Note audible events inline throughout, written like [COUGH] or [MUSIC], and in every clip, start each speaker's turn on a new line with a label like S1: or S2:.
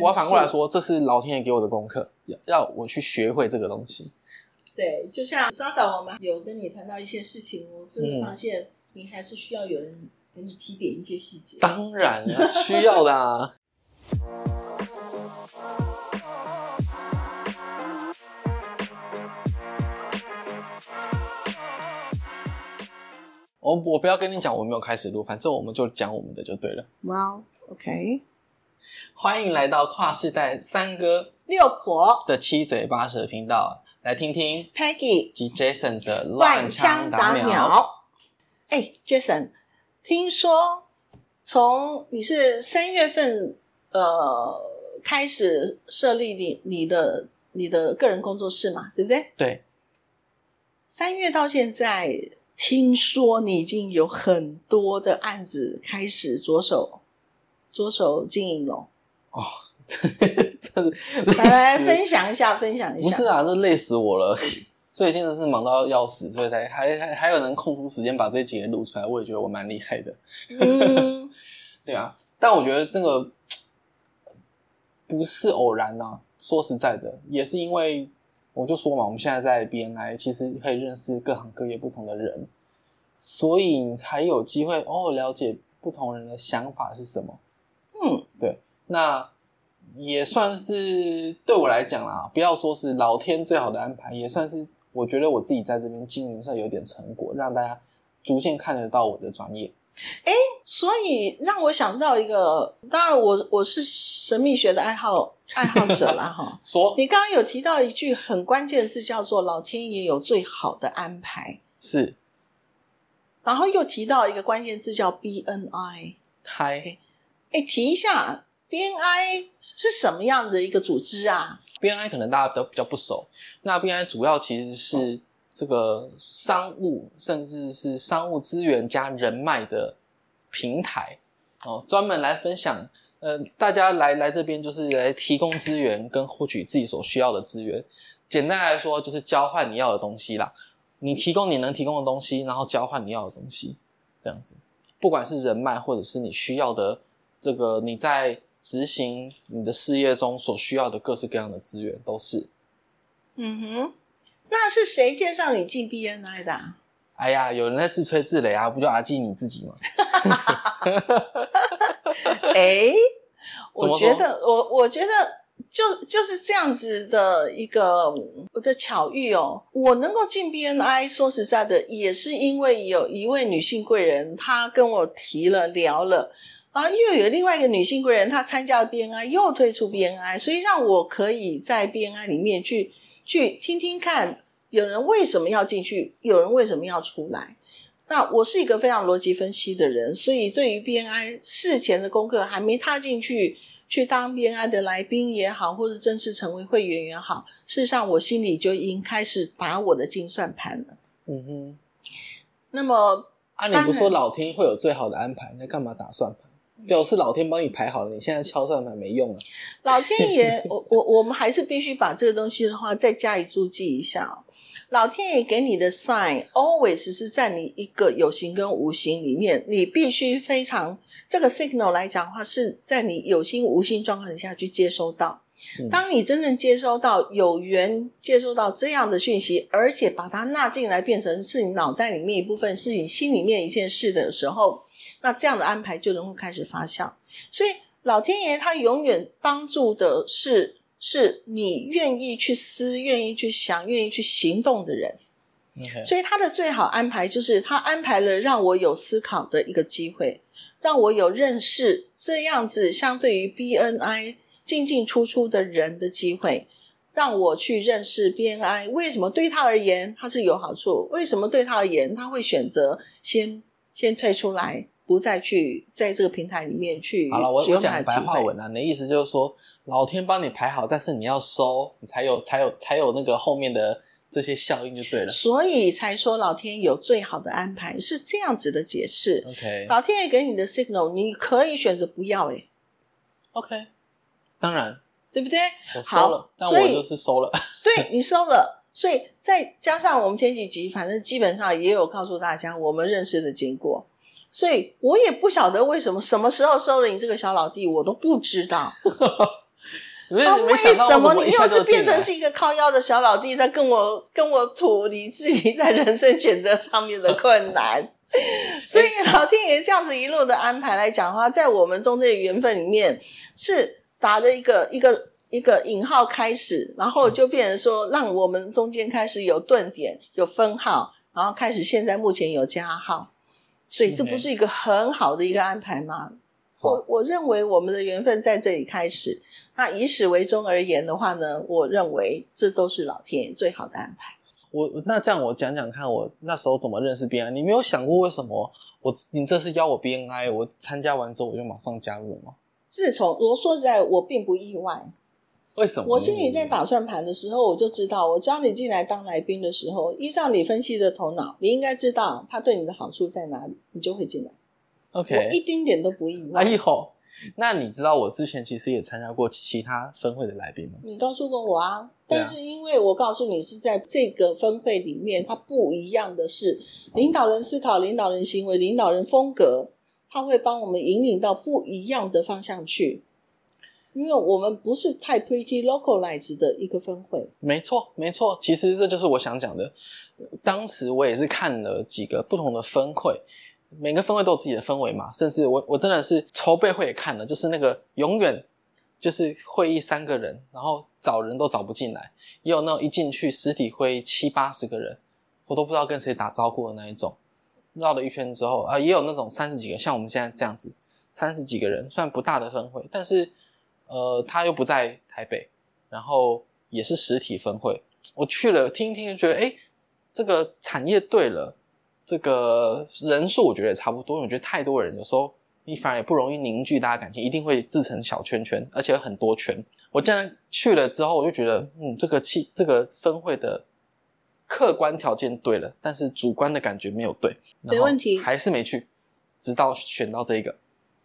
S1: 我要反过来说，这是老天爷给我的功课，要要我去学会这个东西。
S2: 对，就像稍早我们有跟你谈到一些事情，我真的发现你还是需要有人给你提点一些细节。
S1: 当然了，需要的啊。我我不要跟你讲，我没有开始录，反正我们就讲我们的就对了。
S2: 哇，OK，
S1: 欢迎来到跨世代三哥
S2: 六婆
S1: 的七嘴八舌频道，来听听
S2: Peggy
S1: 及 Jason 的
S2: 乱
S1: 枪
S2: 打
S1: 鸟。
S2: 哎，Jason，听说从你是三月份呃开始设立你你的你的个人工作室嘛，对不对？
S1: 对，
S2: 三月到现在。听说你已经有很多的案子开始着手着手经营了
S1: 哦，[LAUGHS] 这是
S2: 来来分享一下，分享一
S1: 下。不是啊，这累死我了，[LAUGHS] 最近真的是忙到要死，所以才还还还有能空出时间把这几节录出来，我也觉得我蛮厉害的。嗯，[LAUGHS] 对啊，但我觉得这个不是偶然呐，说实在的，也是因为。我就说嘛，我们现在在 BNI，其实可以认识各行各业不同的人，所以你才有机会哦了解不同人的想法是什么。嗯，对，那也算是对我来讲啦，不要说是老天最好的安排，也算是我觉得我自己在这边经营上有点成果，让大家逐渐看得到我的专业。
S2: 哎，所以让我想到一个，当然我我是神秘学的爱好爱好者啦，哈。[LAUGHS]
S1: 说，
S2: 你刚刚有提到一句很关键的字，叫做“老天爷有最好的安排”，
S1: 是。
S2: 然后又提到一个关键字叫 BNI，
S1: 嗨，
S2: 哎，提一下 BNI 是什么样的一个组织啊
S1: ？BNI 可能大家都比较不熟，那 BNI 主要其实是。这个商务甚至是商务资源加人脉的平台哦，专门来分享。呃，大家来来这边就是来提供资源跟获取自己所需要的资源。简单来说，就是交换你要的东西啦。你提供你能提供的东西，然后交换你要的东西，这样子。不管是人脉，或者是你需要的这个你在执行你的事业中所需要的各式各样的资源，都是。
S2: 嗯哼。那是谁介绍你进 BNI 的？
S1: 哎呀，有人在自吹自擂啊，不就阿基你自己吗？[LAUGHS] [LAUGHS]
S2: 哎，我觉得，我我觉得就就是这样子的一个的巧遇哦。我能够进 BNI，说实在的，也是因为有一位女性贵人，她跟我提了聊了啊，又有另外一个女性贵人，她参加了 BNI，又退出 BNI，所以让我可以在 BNI 里面去。去听听看，有人为什么要进去，有人为什么要出来？那我是一个非常逻辑分析的人，所以对于 BNI 事前的功课，还没踏进去去当 BNI 的来宾也好，或者正式成为会员也好，事实上我心里就已经开始打我的精算盘了。嗯哼。那么
S1: 啊，你不说老天会有最好的安排，那干嘛打算盘？表示老天帮你排好了，你现在敲算盘没用啊！[LAUGHS]
S2: 老天爷，我我我们还是必须把这个东西的话再加以注记一下。老天爷给你的 sign always 是在你一个有形跟无形里面，你必须非常这个 signal 来讲的话，是在你有心无心状况下去接收到。当你真正接收到有缘接收到这样的讯息，而且把它纳进来，变成是你脑袋里面一部分，是你心里面一件事的时候。那这样的安排就能够开始发酵，所以老天爷他永远帮助的是是你愿意去思、愿意去想、愿意去行动的人。所以他的最好安排就是他安排了让我有思考的一个机会，让我有认识这样子相对于 BNI 进进出出的人的机会，让我去认识 BNI 为什么对他而言他是有好处，为什么对他而言他会选择先先退出来。不再去在这个平台里面去。
S1: 好了，我我讲白话文啊，你的意思就是说，老天帮你排好，但是你要收，你才有才有才有那个后面的这些效应就对了。
S2: 所以才说老天有最好的安排，是这样子的解释。
S1: OK，
S2: 老天爷给你的 signal，你可以选择不要。哎
S1: ，OK，当然，
S2: 对不对？
S1: 我收了，但我就是收了。
S2: 对你收了，所以再加上我们前几集，反正基本上也有告诉大家我们认识的经过。所以我也不晓得为什么什么时候收了你这个小老弟，我都不知道。[LAUGHS]
S1: 为
S2: 为什么你又是变成
S1: 是
S2: 一个靠腰的小老弟，在跟我跟我吐你自己在人生选择上面的困难？[LAUGHS] 所以老天爷这样子一路的安排来讲的话，在我们中间的缘分里面是打的一个一个一个引号开始，然后就变成说，让我们中间开始有顿点、有分号，然后开始现在目前有加号，所以这不是一个很好的一个安排吗？我我认为我们的缘分在这里开始。那以始为终而言的话呢，我认为这都是老天爷最好的安排。
S1: 我那这样我讲讲看，我那时候怎么认识 BNI？你没有想过为什么我你这次邀我 BNI，我参加完之后我就马上加入吗？
S2: 自从我说实在，我并不意外。
S1: 为什么？
S2: 我心里在打算盘的时候，我就知道，我招你进来当来宾的时候，依照你分析的头脑，你应该知道他对你的好处在哪里，你就会进来。
S1: OK，
S2: 我一丁点都不意外。
S1: 哎呦，那你知道我之前其实也参加过其他分会的来宾吗？
S2: 你告诉过我啊，但是因为我告诉你是在这个分会里面，它不一样的是，领导人思考、领导人行为、领导人风格，他会帮我们引领到不一样的方向去。因为我们不是太 pretty localized 的一个分会。
S1: 没错，没错，其实这就是我想讲的。当时我也是看了几个不同的分会。每个分会都有自己的氛围嘛，甚至我我真的是筹备会也看了，就是那个永远就是会议三个人，然后找人都找不进来，也有那种一进去实体会议七八十个人，我都不知道跟谁打招呼的那一种。绕了一圈之后啊，也有那种三十几个，像我们现在这样子，三十几个人，虽然不大的分会，但是呃他又不在台北，然后也是实体分会，我去了听一听，就觉得哎，这个产业对了。这个人数我觉得也差不多，因为我觉得太多人，有时候你反而也不容易凝聚大家感情，一定会自成小圈圈，而且很多圈。我这样去了之后，我就觉得，嗯，这个气，这个分会的客观条件对了，但是主观的感觉没有对，
S2: 没问题，
S1: 还是没去，直到选到这个。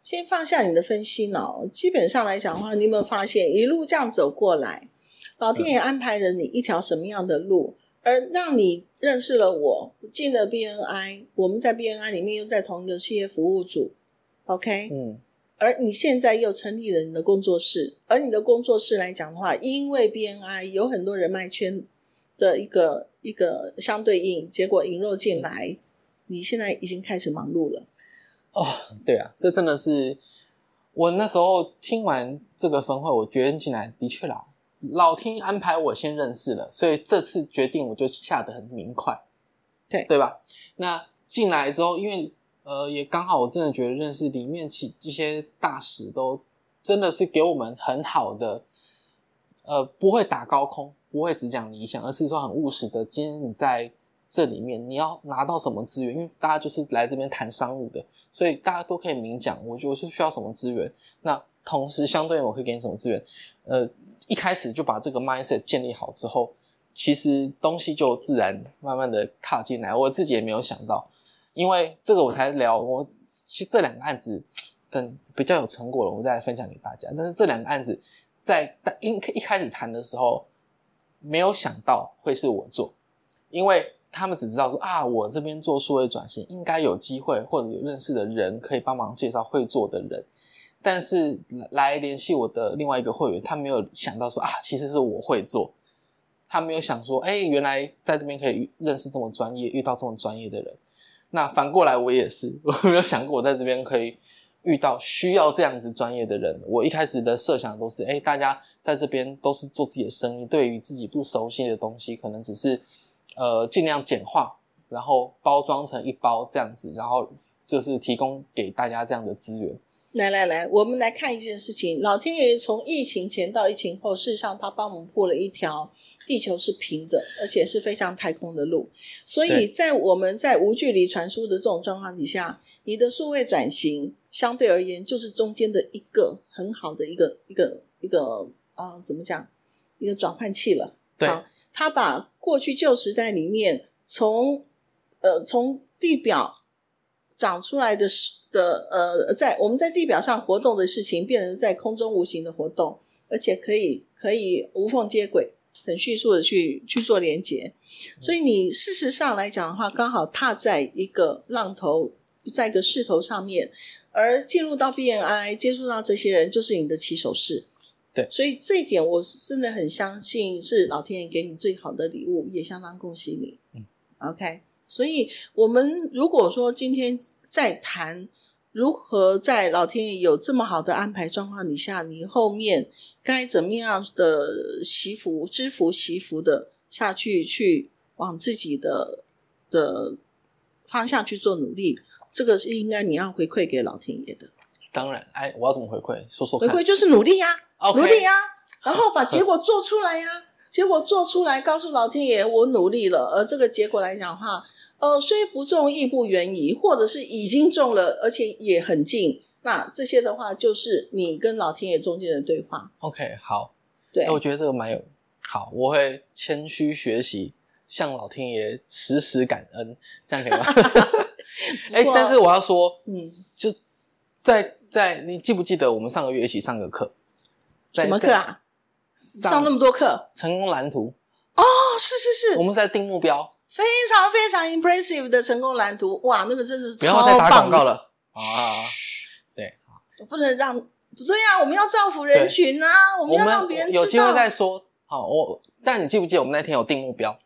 S2: 先放下你的分析脑，基本上来讲的话，你有没有发现一路这样走过来，老天爷安排了你一条什么样的路？而让你认识了我，进了 BNI，我们在 BNI 里面又在同一个企业服务组，OK，
S1: 嗯，
S2: 而你现在又成立了你的工作室，而你的工作室来讲的话，因为 BNI 有很多人脉圈的一个一个相对应，结果引入进来，你现在已经开始忙碌了。哦，
S1: 对啊，这真的是我那时候听完这个分会，我决定进来，的确啦。老天安排我先认识了，所以这次决定我就下得很明快，
S2: 对
S1: 对吧？那进来之后，因为呃也刚好，我真的觉得认识里面其一些大使都真的是给我们很好的，呃不会打高空，不会只讲理想，而是说很务实的。今天你在这里面你要拿到什么资源？因为大家就是来这边谈商务的，所以大家都可以明讲，我就是需要什么资源。那同时相对我可以给你什么资源？呃。一开始就把这个 mindset 建立好之后，其实东西就自然慢慢的踏进来。我自己也没有想到，因为这个我才聊。我其实这两个案子等比较有成果了，我再来分享给大家。但是这两个案子在一一开始谈的时候，没有想到会是我做，因为他们只知道说啊，我这边做数位转型应该有机会，或者有认识的人可以帮忙介绍会做的人。但是来联系我的另外一个会员，他没有想到说啊，其实是我会做，他没有想说，哎，原来在这边可以认识这么专业，遇到这么专业的人。那反过来我也是，[LAUGHS] 我没有想过我在这边可以遇到需要这样子专业的人。我一开始的设想都是，哎，大家在这边都是做自己的生意，对于自己不熟悉的东西，可能只是呃尽量简化，然后包装成一包这样子，然后就是提供给大家这样的资源。
S2: 来来来，我们来看一件事情。老天爷从疫情前到疫情后，事实上他帮我们铺了一条地球是平的，而且是非常太空的路。所以在我们在无距离传输的这种状况底下，你的数位转型相对而言就是中间的一个很好的一个一个一个啊，怎么讲？一个转换器了。
S1: 对，
S2: 他把过去旧时代里面从呃从地表长出来的的呃，在我们在地表上活动的事情，变成在空中无形的活动，而且可以可以无缝接轨，很迅速的去去做连接。所以你事实上来讲的话，刚好踏在一个浪头，在一个势头上面，而进入到 BNI 接触到这些人，就是你的起手式。
S1: 对，
S2: 所以这一点我真的很相信是老天爷给你最好的礼物，也相当恭喜你。
S1: 嗯
S2: ，OK。所以，我们如果说今天在谈如何在老天爷有这么好的安排状况底下，你后面该怎么样的祈福、知福、祈福的下去，去往自己的的方向去做努力，这个是应该你要回馈给老天爷的。
S1: 当然，哎，我要怎么回馈？说说
S2: 回馈就是努力呀、努力呀、然后把结果做出来呀、[LAUGHS] 结果做出来，告诉老天爷我努力了。而这个结果来讲的话，呃，虽不中亦不远矣，或者是已经中了，而且也很近。那这些的话，就是你跟老天爷中间的对话。
S1: OK，好，
S2: 对
S1: 哎，，我觉得这个蛮有好，我会谦虚学习，向老天爷时时感恩，这样可以吗？[LAUGHS] 哎、但是我要说，
S2: 嗯，
S1: 就在在，你记不记得我们上个月一起上个课？
S2: 什么课？啊？
S1: 在
S2: 上那么多课
S1: 成功蓝图，
S2: 哦，是是是，
S1: 我们在定目标，
S2: 非常非常 impressive 的成功蓝图，哇，那个真的是
S1: 不要再打
S2: 超棒
S1: 告了啊！对，
S2: 不能让不对啊，我们要造福人群啊，我们要让别人知道。
S1: 有机会再说。好，我但你记不记得我们那天有定目标？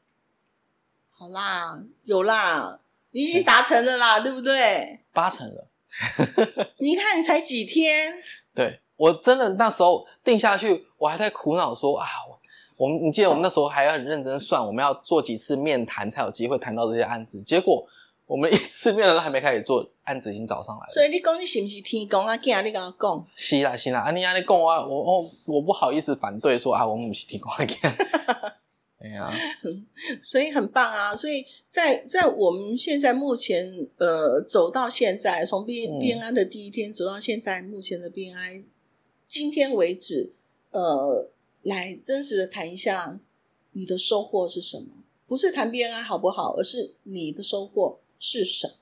S2: 好啦，有啦，你已经达成了啦，对不对？
S1: 八成了。[LAUGHS]
S2: 你看，你才几天，
S1: 对我真的那时候定下去，我还在苦恼说啊，我我们你记得我们那时候还要很认真算，我们要做几次面谈才有机会谈到这些案子。结果我们一次面谈都还没开始做，案子已经找上来了。
S2: 所以你讲你是不是天公啊？囝，你跟我讲，
S1: 是啦是啦，啊你讲我我我我不好意思反对说啊，我们不是提供给。[LAUGHS] 哎呀，[LAUGHS]
S2: 所以很棒啊！所以在在我们现在目前呃走到现在，从 B
S1: 嗯
S2: B N I 的第一天走到现在，目前的 B N I 今天为止，呃，来真实的谈一下你的收获是什么？不是谈 B N I 好不好，而是你的收获是什么？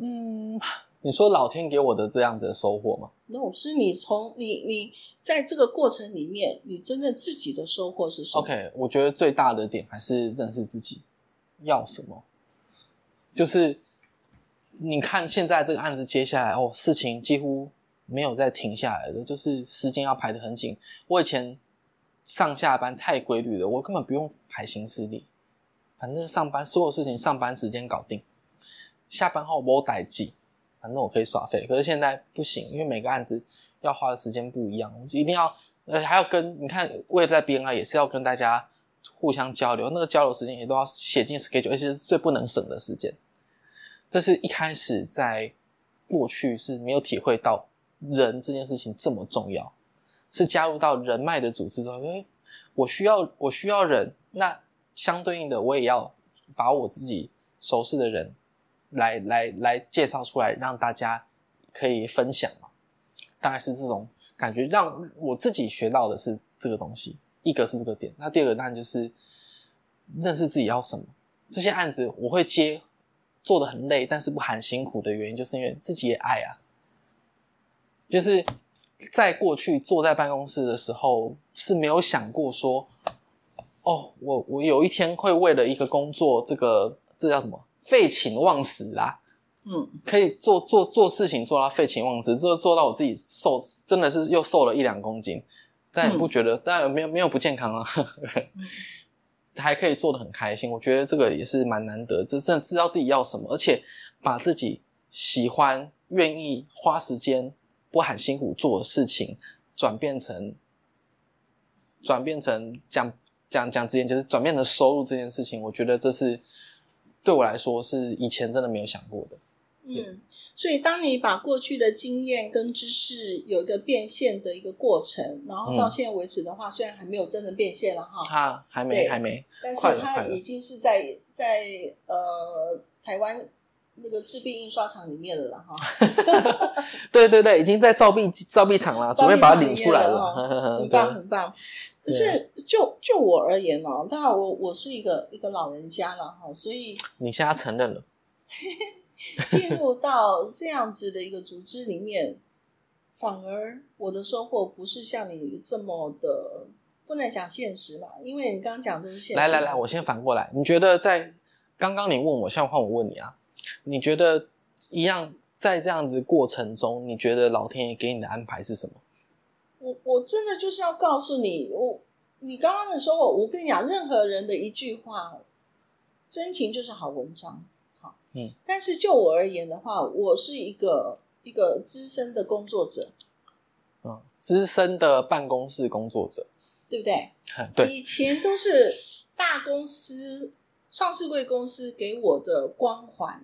S1: 嗯，你说老天给我的这样子的收获吗？
S2: 那我是你从你你在这个过程里面，你真正自己的收获是什么
S1: OK，我觉得最大的点还是认识自己要什么。就是你看现在这个案子接下来哦，事情几乎没有再停下来的，就是时间要排得很紧。我以前上下班太规律了，我根本不用排行事历，反正上班所有事情上班时间搞定，下班后我待记，反正我可以耍废。可是现在不行，因为每个案子要花的时间不一样，一定要呃还要跟你看，为了在 BNI 也是要跟大家互相交流，那个交流时间也都要写进 schedule，而且是最不能省的时间。这是一开始在过去是没有体会到人这件事情这么重要，是加入到人脉的组织之后，因为我需要我需要人，那相对应的我也要把我自己熟识的人来来来介绍出来，让大家可以分享嘛。大概是这种感觉，让我自己学到的是这个东西。一个是这个点，那第二个当然就是认识自己要什么。这些案子我会接，做的很累，但是不含辛苦的原因，就是因为自己也爱啊。就是在过去坐在办公室的时候，是没有想过说，哦，我我有一天会为了一个工作，这个这叫什么废寝忘食啦、
S2: 嗯，
S1: 可以做做做事情做到废寝忘食，做做到我自己瘦，真的是又瘦了一两公斤，但也不觉得，当然没有没有不健康啊，[LAUGHS] 还可以做的很开心，我觉得这个也是蛮难得，就真的知道自己要什么，而且把自己喜欢、愿意花时间、不喊辛苦做的事情，转变成转变成讲讲讲之前就是转变成收入这件事情，我觉得这是对我来说是以前真的没有想过的。
S2: 嗯，所以当你把过去的经验跟知识有一个变现的一个过程，然后到
S1: 嗯
S2: 现在为止的话，虽然还没有真的变现了哈，
S1: 他还没
S2: 对
S1: 还没，
S2: 但是
S1: 快了快了
S2: 它已经是在在呃台湾那个制币印刷厂里面了啦哈，[LAUGHS]
S1: 对对对，已经在造币造币厂了，[LAUGHS] 准备把它领出来了。
S2: 很棒很棒。可是就就我而言哦，当然我我是一个一个老人家了哈，所以
S1: 你现在承认了，[LAUGHS]
S2: 进入到这样子的一个组织里面，反而我的收获不是像你这么的，不能讲现实嘛，因为你刚刚讲的是现实。
S1: 来来来，我先反过来，你觉得在刚刚你问我，现在换我问你啊，你觉得一样在这样子过程中，你觉得老天爷给你的安排是什么？
S2: 我我真的就是要告诉你，我你刚刚的时候，我跟你讲，任何人的一句话，真情就是好文章，好，
S1: 嗯。
S2: 但是就我而言的话，我是一个一个资深的工作者，
S1: 嗯，资深的办公室工作者，
S2: 对不对？
S1: 对，
S2: 以前都是大公司、上市贵公司给我的光环，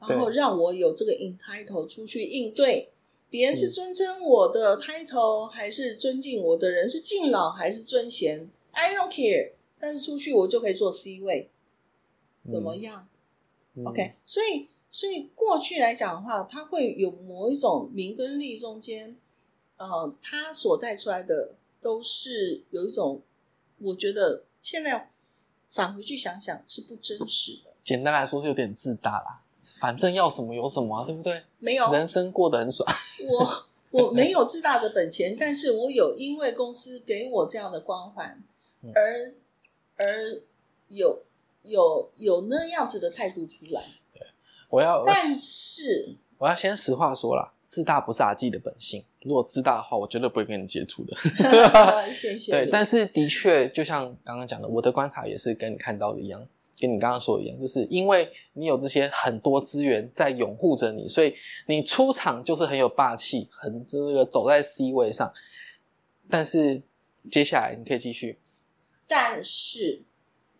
S2: 然后让我有这个 entitle 出去应对。别人是尊称我的 title，还是尊敬我的人？是敬老还是尊贤？I don't care。但是出去我就可以做 C 位，怎么样？OK。所以，所以过去来讲的话，它会有某一种名跟利中间，呃，它所带出来的都是有一种，我觉得现在返回去想想是不真实的。
S1: 简单来说是有点自大啦。反正要什么有什么，对不对？
S2: 没有，
S1: 人生过得很爽。
S2: 我我没有自大的本钱，但是我有因为公司给我这样的光环，而而有有有那样子的态度出来。
S1: 对，我要，
S2: 但是
S1: 我要先实话说了，自大不是阿纪的本性。如果自大的话，我绝对不会跟你接触的。[LAUGHS]
S2: 谢谢。[LAUGHS]
S1: 对，但是的确，就像刚刚讲的，我的观察也是跟你看到的一样。跟你刚刚说一样，就是因为你有这些很多资源在拥护着你，所以你出场就是很有霸气，很这个走在 C 位上。但是接下来你可以继续。
S2: 但是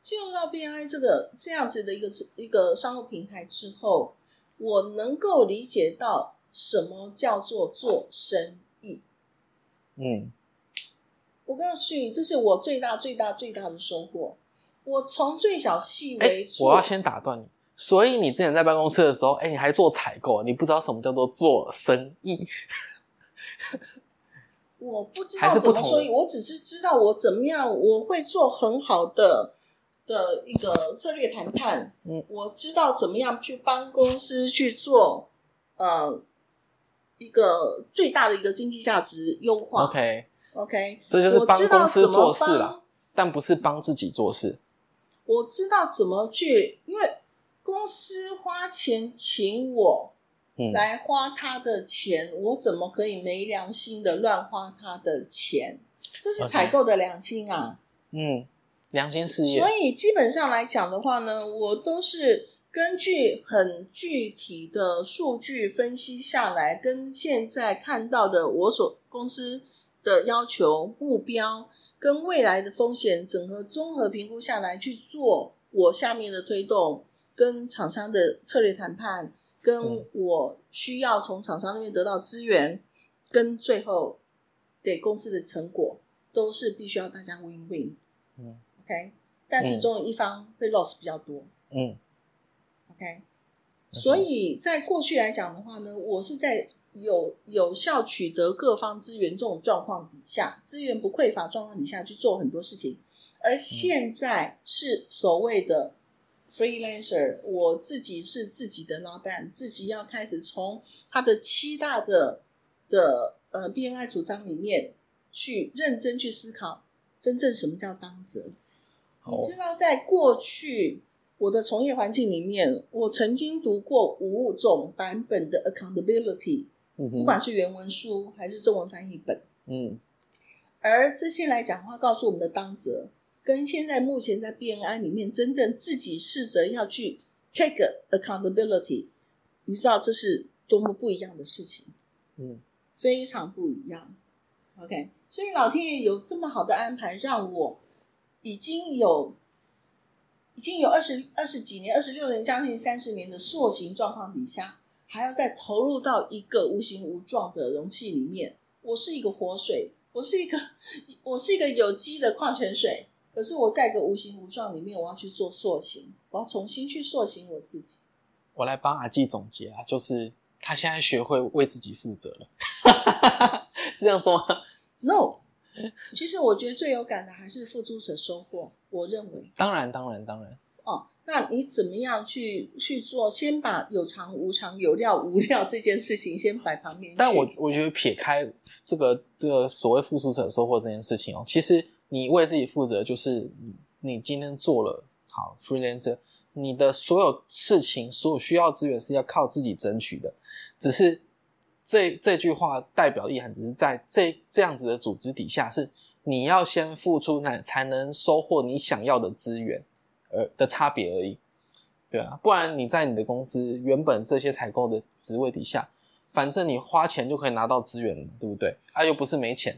S2: 进入到 BI 这个这样子的一个一个商务平台之后，我能够理解到什么叫做做生意。
S1: 嗯，
S2: 我告诉你，这是我最大最大最大的收获。我从最小细微，
S1: 我要先打断你。所以你之前在办公室的时候，哎，你还做采购，你不知道什么叫做做生意。[LAUGHS]
S2: 我不知道怎么说，我只是知道我怎么样，我会做很好的的一个策略谈判。嗯，我知道怎么样去帮公司去做，呃，一个最大的一个经济价值优化。
S1: OK，OK，
S2: 这
S1: 就是帮公司做事了，但不是帮自己做事。
S2: 我知道怎么去，因为公司花钱请我来花他的钱，我怎么可以没良心的乱花他的钱？这是采购的良心
S1: 啊！嗯，良心事业。
S2: 所以基本上来讲的话呢，我都是根据很具体的数据分析下来，跟现在看到的我所公司的要求目标。跟未来的风险整合综合评估下来去做我下面的推动，跟厂商的策略谈判，跟我需要从厂商那边得到资源，跟最后给公司的成果，都是必须要大家 win win。嗯，OK，但是总有一方会 loss 比较多。嗯，OK。所以在过去来讲的话呢，我是在有有效取得各方资源这种状况底下，资源不匮乏状况底下去做很多事情。而现在是所谓的 freelancer，我自己是自己的老板，自己要开始从他的七大的的呃 BNI 主张里面去认真去思考，真正什么叫当责。你知道，在过去。我的从业环境里面，我曾经读过五种版本的 accountability，不管是原文书还是中文翻译本。嗯，而这些来讲话，告诉我们的当责，跟现在目前在 BNI 里面真正自己试着要去 take accountability，你知道这是多么不一样的事情。嗯，非常不一样。OK，所以老天爷有这么好的安排，让我已经有。已经有二十二十几年、二十六年、将近三十年的塑形状况底下，还要再投入到一个无形无状的容器里面。我是一个活水，我是一个我是一个有机的矿泉水。可是我在一个无形无状里面，我要去做塑形，我要重新去塑形我自己。
S1: 我来帮阿纪总结啊，就是他现在学会为自己负责了，[LAUGHS] 是这样说吗
S2: ？No。其实我觉得最有感的还是付出者收获。我认为，
S1: 当然，当然，当然。
S2: 哦，那你怎么样去去做？先把有偿无偿、有料无料这件事情先摆旁边。
S1: 但我我觉得撇开这个这个所谓付出者收获这件事情哦，其实你为自己负责，就是你今天做了好 freelancer，你的所有事情、所有需要资源是要靠自己争取的，只是这这句话代表意涵只是在这这样子的组织底下，是你要先付出，才才能收获你想要的资源，而的差别而已。对啊，不然你在你的公司原本这些采购的职位底下，反正你花钱就可以拿到资源了，对不对？啊，又不是没钱，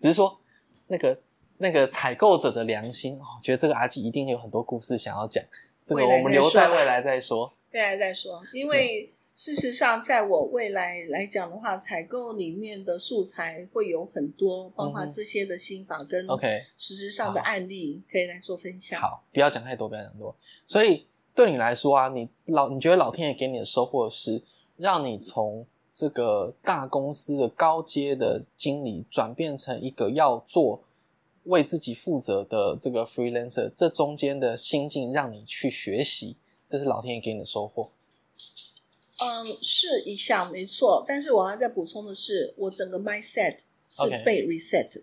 S1: 只是说那个那个采购者的良心哦，觉得这个阿基一定有很多故事想要讲，这个我们留在未来再说。[LAUGHS]
S2: 未来再说，因为事实上，在我未来来讲的话，采购里面的素材会有很多，包括这些的心法跟
S1: OK
S2: 实质上的案例可以来做分享。
S1: 好，不要讲太多，不要讲多。所以。对你来说啊，你老你觉得老天爷给你的收获是让你从这个大公司的高阶的经理转变成一个要做为自己负责的这个 freelancer，这中间的心境让你去学习，这是老天爷给你的收获。
S2: 嗯，是一项没错，但是我要再补充的是，我整个 mindset 是被 reset 的。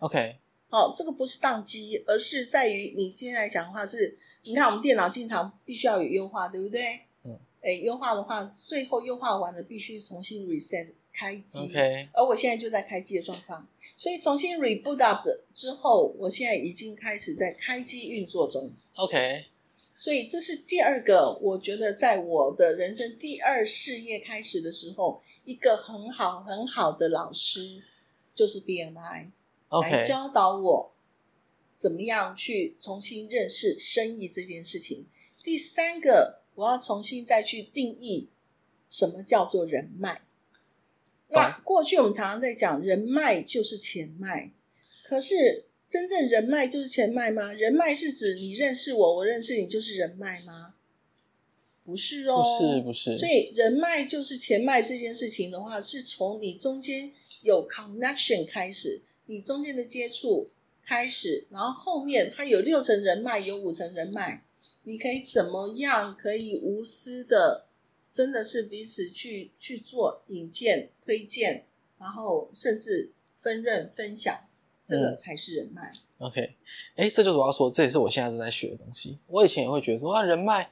S1: OK，
S2: 好，这个不是宕机，而是在于你今天来讲的话是。你看，我们电脑经常必须要有优化，对不对？嗯。哎，优化的话，最后优化完了，必须重新 reset 开机。
S1: OK。
S2: 而我现在就在开机的状况，所以重新 reboot up 之后，我现在已经开始在开机运作中。
S1: OK。
S2: 所以这是第二个，我觉得在我的人生第二事业开始的时候，一个很好很好的老师就是 BMI 来教导我。怎么样去重新认识生意这件事情？第三个，我要重新再去定义什么叫做人脉。那过去我们常常在讲人脉就是钱脉，可是真正人脉就是钱脉吗？人脉是指你认识我，我认识你就是人脉吗？不是哦，
S1: 不是不是。
S2: 所以人脉就是钱脉这件事情的话，是从你中间有 connection 开始，你中间的接触。开始，然后后面他有六层人脉，有五层人脉，你可以怎么样可以无私的，真的是彼此去去做引荐、推荐，然后甚至分润分享，这个才是人脉。
S1: OK，哎，这就是我要说，这也是我现在正在学的东西。我以前也会觉得说啊，人脉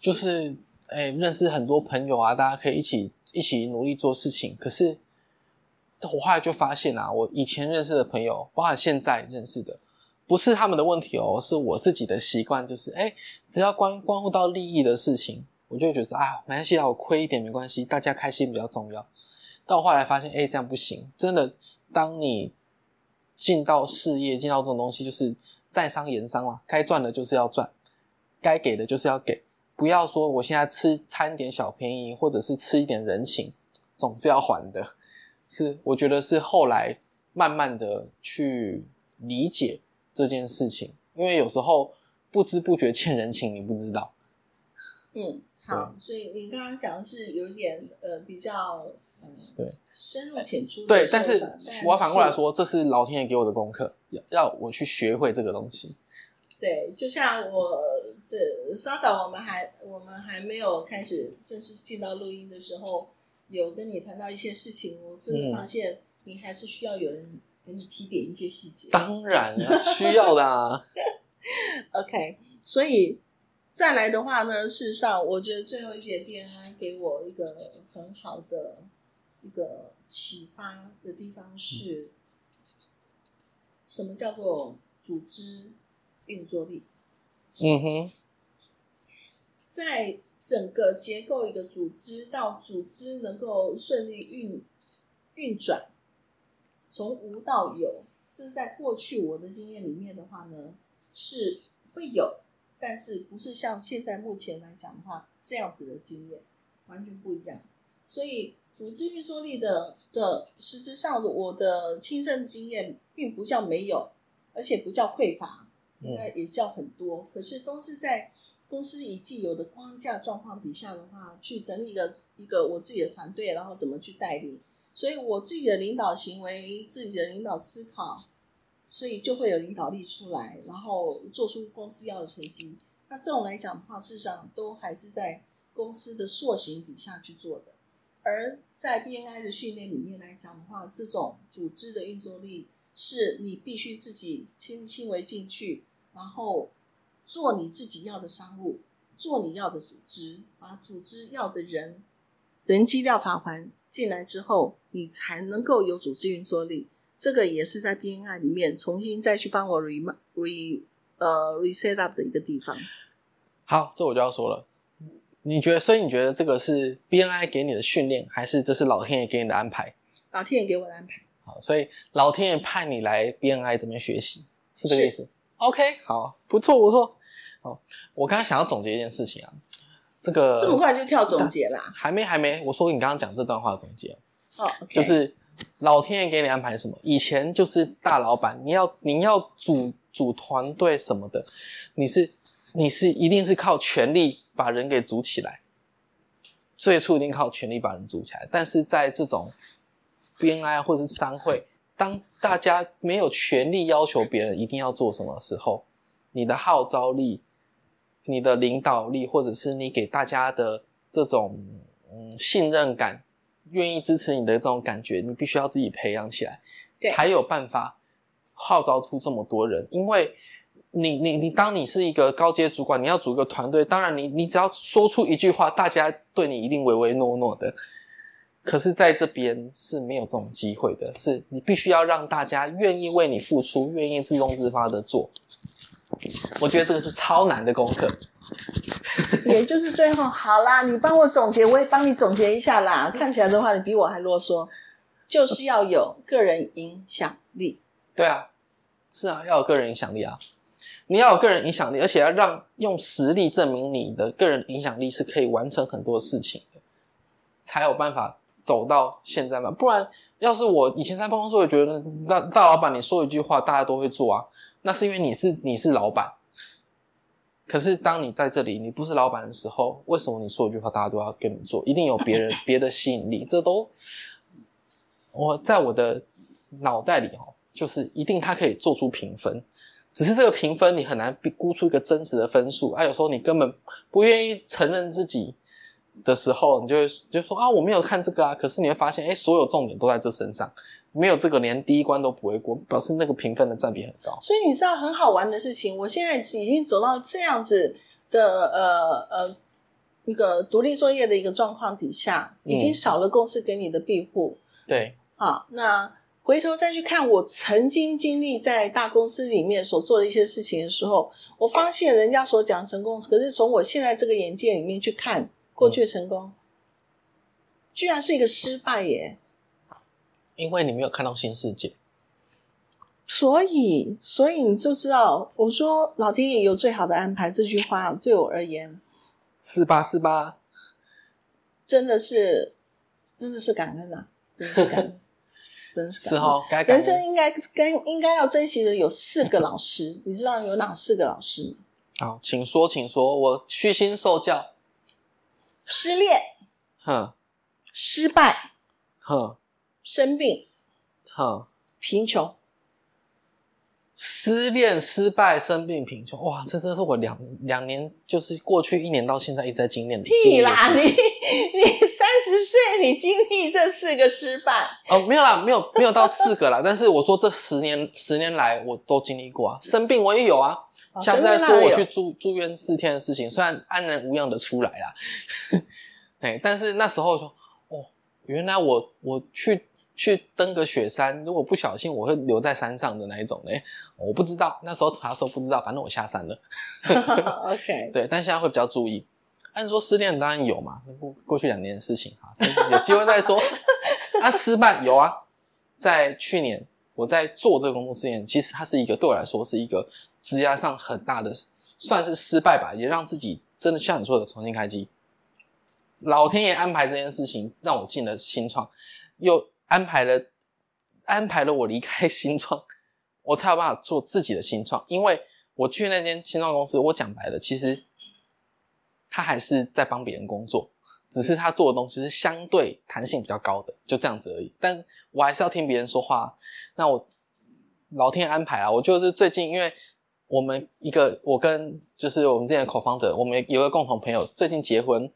S1: 就是哎认识很多朋友啊，大家可以一起一起努力做事情，可是。我后来就发现啊，我以前认识的朋友，包括现在认识的，不是他们的问题哦，是我自己的习惯，就是哎，只要关关乎到利益的事情，我就觉得啊，没关系啊，我亏一点没关系，大家开心比较重要。但我后来发现，哎，这样不行，真的，当你进到事业，进到这种东西，就是在商言商嘛，该赚的就是要赚，该给的就是要给，不要说我现在吃贪点小便宜，或者是吃一点人情，总是要还的。是，我觉得是后来慢慢的去理解这件事情，因为有时候不知不觉欠人情，你不知道。
S2: 嗯，好，所以你刚刚讲的是有一点呃比较
S1: 嗯对
S2: 深入浅出
S1: 对，但是我要反过来说，这是老天爷给我的功课，要要我去学会这个东西。
S2: 对，就像我这稍早我们还我们还没有开始正式进到录音的时候。有跟你谈到一些事情，我真的发现你还是需要有人给你提点一些细节。
S1: 当然需要的。啊。[LAUGHS]
S2: OK，所以再来的话呢，事实上，我觉得最后一节 BNI 给我一个很好的一个启发的地方是，什么叫做组织运作力？
S1: 嗯哼，
S2: 在。整个结构一个组织到组织能够顺利运运转，从无到有，这是在过去我的经验里面的话呢，是会有，但是不是像现在目前来讲的话这样子的经验完全不一样。所以组织运作力的的实质上，我的亲身经验并不叫没有，而且不叫匮乏，应该也叫很多，可是都是在。公司已既有的框架状况底下的话，去整理了一个我自己的团队，然后怎么去带领，所以我自己的领导行为、自己的领导思考，所以就会有领导力出来，然后做出公司要的成绩。那这种来讲的话，事实上都还是在公司的塑形底下去做的。而在 BNI 的训练里面来讲的话，这种组织的运作力是你必须自己亲亲为进去，然后。做你自己要的商务，做你要的组织，把组织要的人人机料法环进来之后，你才能够有组织运作力。这个也是在 BNI 里面重新再去帮我 re re 呃 reset up 的一个地方。
S1: 好，这我就要说了。你觉得，所以你觉得这个是 BNI 给你的训练，还是这是老天爷给你的安排？
S2: 老天爷给我的安排。
S1: 好，所以老天爷派你来 BNI 这边学习，是这个意思？OK，好，不错不错。好，我刚刚想要总结一件事情啊，这个
S2: 这么快就跳总结啦？
S1: 还没还没，我说你刚刚讲这段话的总结
S2: 哦，
S1: 就是老天爷给你安排什么？以前就是大老板，你要你要组组团队什么的，你是你是一定是靠权力把人给组起来，最初一定靠权力把人组起来，但是在这种 BNI 或者是商会，当大家没有权力要求别人一定要做什么时候，你的号召力、你的领导力，或者是你给大家的这种嗯信任感、愿意支持你的这种感觉，你必须要自己培养起来，才有办法号召出这么多人。因为你、你、你，当你是一个高阶主管，你要组一个团队，当然你、你只要说出一句话，大家对你一定唯唯诺诺的。可是，在这边是没有这种机会的，是你必须要让大家愿意为你付出，愿意自动自发的做。我觉得这个是超难的功课。
S2: 也就是最后，好啦，你帮我总结，我也帮你总结一下啦。看起来的话，你比我还啰嗦，就是要有个人影响力。[LAUGHS]
S1: 对啊，是啊，要有个人影响力啊。你要有个人影响力，而且要让用实力证明你的个人影响力是可以完成很多事情的，才有办法。走到现在嘛，不然要是我以前在办公室，我觉得大大老板你说一句话，大家都会做啊。那是因为你是你是老板。可是当你在这里，你不是老板的时候，为什么你说一句话，大家都要跟你做？一定有别人别的吸引力。这都我在我的脑袋里哦，就是一定他可以做出评分，只是这个评分你很难估出一个真实的分数啊。有时候你根本不愿意承认自己。的时候，你就会就说啊，我没有看这个啊。可是你会发现，哎，所有重点都在这身上，没有这个连第一关都不会过，表示那个评分的占比很高。
S2: 所以你知道很好玩的事情，我现在已经走到这样子的呃呃一个独立作业的一个状况底下，已经少了公司给你的庇护。
S1: 对，
S2: 好，那回头再去看我曾经经历在大公司里面所做的一些事情的时候，我发现人家所讲成功，可是从我现在这个眼界里面去看。过去的成功，居然是一个失败耶！
S1: 因为你没有看到新世界，
S2: 所以，所以你就知道，我说老天爷有最好的安排这句话，对我而言，
S1: 是吧？是吧？
S2: 真的是，真的是感恩啊！真是感恩，真是感
S1: 恩。
S2: 人生应该该应该要珍惜的有四个老师，你知道有哪四个老师吗？
S1: 好，请说，请说，我虚心受教。
S2: 失恋，
S1: 哼；
S2: 失败，
S1: 哼；
S2: 生病，
S1: 哼；
S2: 贫穷。
S1: 失恋、失败、生病、贫穷，哇，这真是我两两年，就是过去一年到现在一直在经历的。
S2: 屁啦！你你三十岁，你经历这四个失败？
S1: 哦，没有啦，没有没有到四个啦。[LAUGHS] 但是我说这十年十年来，我都经历过啊。生病我也有啊。下次再说我去住住院四天的事情，虽然安然无恙的出来啦，[LAUGHS] 哎，但是那时候说，哦，原来我我去去登个雪山，如果不小心我会留在山上的那一种嘞，我不知道那时候啥时候不知道，反正我下山了。[LAUGHS]
S2: OK，
S1: 对，但现在会比较注意。按说失恋当然有嘛，过过去两年的事情哈，有机会再说。[LAUGHS] 啊，失败有啊，在去年。我在做这个工作之前，其实它是一个对我来说是一个职业上很大的，算是失败吧，也让自己真的像你说的重新开机。老天爷安排这件事情，让我进了新创，又安排了安排了我离开新创，我才有办法做自己的新创。因为我去那间新创公司，我讲白了，其实他还是在帮别人工作。只是他做的东西是相对弹性比较高的，就这样子而已。但我还是要听别人说话。那我老天安排啊，我就是最近，因为我们一个我跟就是我们之前的口方的，我们有个共同朋友最近结婚，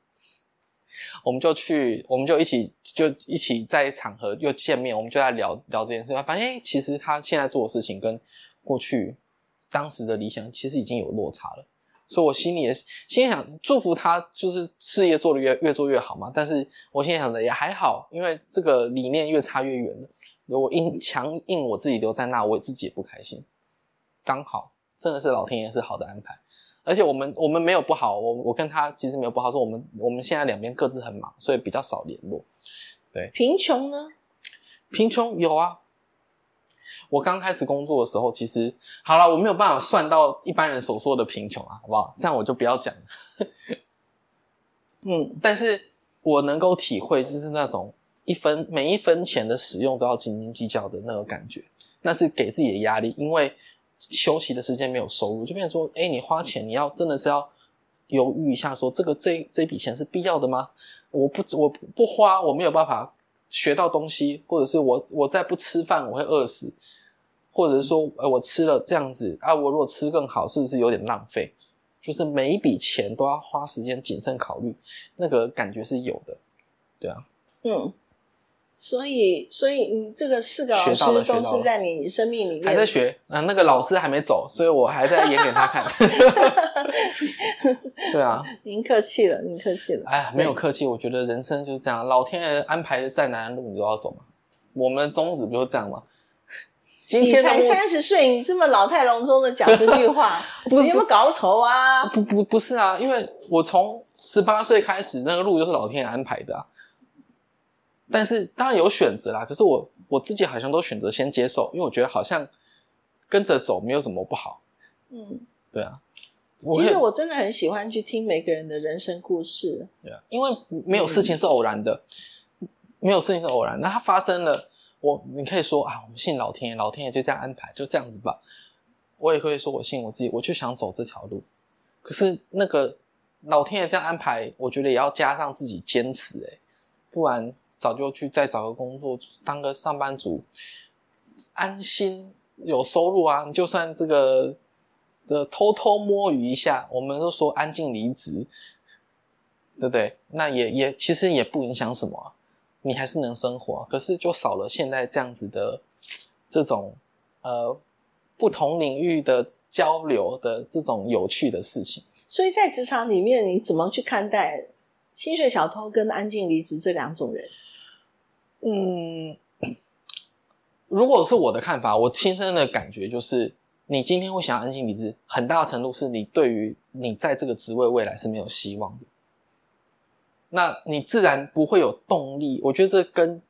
S1: 我们就去，我们就一起就一起在场合又见面，我们就在聊聊这件事。发现哎，其实他现在做的事情跟过去当时的理想其实已经有落差了。所以我心里也心里想祝福他，就是事业做的越越做越好嘛。但是我心里想着也还好，因为这个理念越差越远了。我硬强硬我自己留在那，我自己也不开心。刚好真的是老天爷是好的安排，而且我们我们没有不好，我我跟他其实没有不好，是我们我们现在两边各自很忙，所以比较少联络。对，
S2: 贫穷呢？
S1: 贫穷有啊。我刚开始工作的时候，其实好了，我没有办法算到一般人所说的贫穷啊，好不好？这样我就不要讲了。[LAUGHS] 嗯，但是我能够体会，就是那种一分每一分钱的使用都要斤斤计较的那个感觉，那是给自己的压力，因为休息的时间没有收入，就变成说，哎，你花钱你要真的是要犹豫一下，说这个这这笔钱是必要的吗？我不我不花，我没有办法学到东西，或者是我我再不吃饭我会饿死。或者是说，呃，我吃了这样子啊，我如果吃更好，是不是有点浪费？就是每一笔钱都要花时间谨慎考虑，那个感觉是有的，对啊，
S2: 嗯，所以，所以你这个四个老师都是在你生命里面
S1: 还在学啊，那个老师还没走，所以我还在演给他看。[LAUGHS] 对啊，[LAUGHS]
S2: 您客气了，您客气了。
S1: 哎呀，没有客气，我觉得人生就是这样，老天爷安排再难的路你都要走嘛。我们的宗旨不就这样吗？
S2: 你才三十岁，你这么老态龙钟的讲这句话，[LAUGHS] 你有没有搞头啊？
S1: 不不不是啊，因为我从十八岁开始，那个路就是老天爷安排的啊。但是当然有选择啦，可是我我自己好像都选择先接受，因为我觉得好像跟着走没有什么不好。嗯，对啊。
S2: 其实我真的很喜欢去听每个人的人生故事。
S1: 对啊，因为没有事情是偶然的，没有事情是偶然，那它发生了。我你可以说啊，我们信老天爷，老天爷就这样安排，就这样子吧。我也可以说我信我自己，我就想走这条路。可是那个老天爷这样安排，我觉得也要加上自己坚持诶，不然早就去再找个工作当个上班族，安心有收入啊。你就算这个的偷偷摸鱼一下，我们都说安静离职，对不对？那也也其实也不影响什么。你还是能生活，可是就少了现在这样子的这种呃不同领域的交流的这种有趣的事情。
S2: 所以在职场里面，你怎么去看待薪水小偷跟安静离职这两种人？
S1: 嗯，如果是我的看法，我亲身的感觉就是，你今天会想要安静离职，很大程度是你对于你在这个职位未来是没有希望的。那你自然不会有动力，我觉得这跟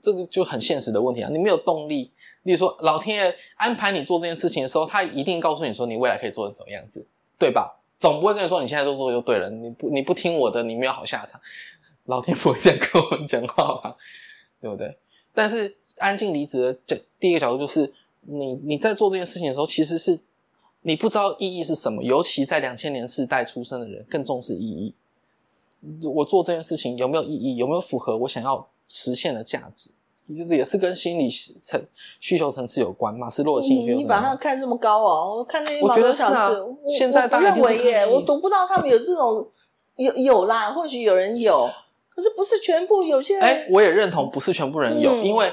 S1: 这个就很现实的问题啊。你没有动力，例如说老天爷安排你做这件事情的时候，他一定告诉你说你未来可以做成什么样子，对吧？总不会跟你说你现在都做就对了，你不你不听我的，你没有好下场。[LAUGHS] 老天不会这样跟我们讲话吧？对不对？但是安静离职的第一个角度就是，你你在做这件事情的时候，其实是你不知道意义是什么，尤其在两千年世代出生的人更重视意义。我做这件事情有没有意义？有没有符合我想要实现的价值？就是也是跟心理层需求层次有关。马斯洛的心理学，
S2: 你把它看这么高哦？我看那一
S1: 毛多小时，现在
S2: 大家认为耶，我读不到他们有这种有有啦，或许有人有，可是不是全部。有些人，
S1: 哎，我也认同不是全部人有，因为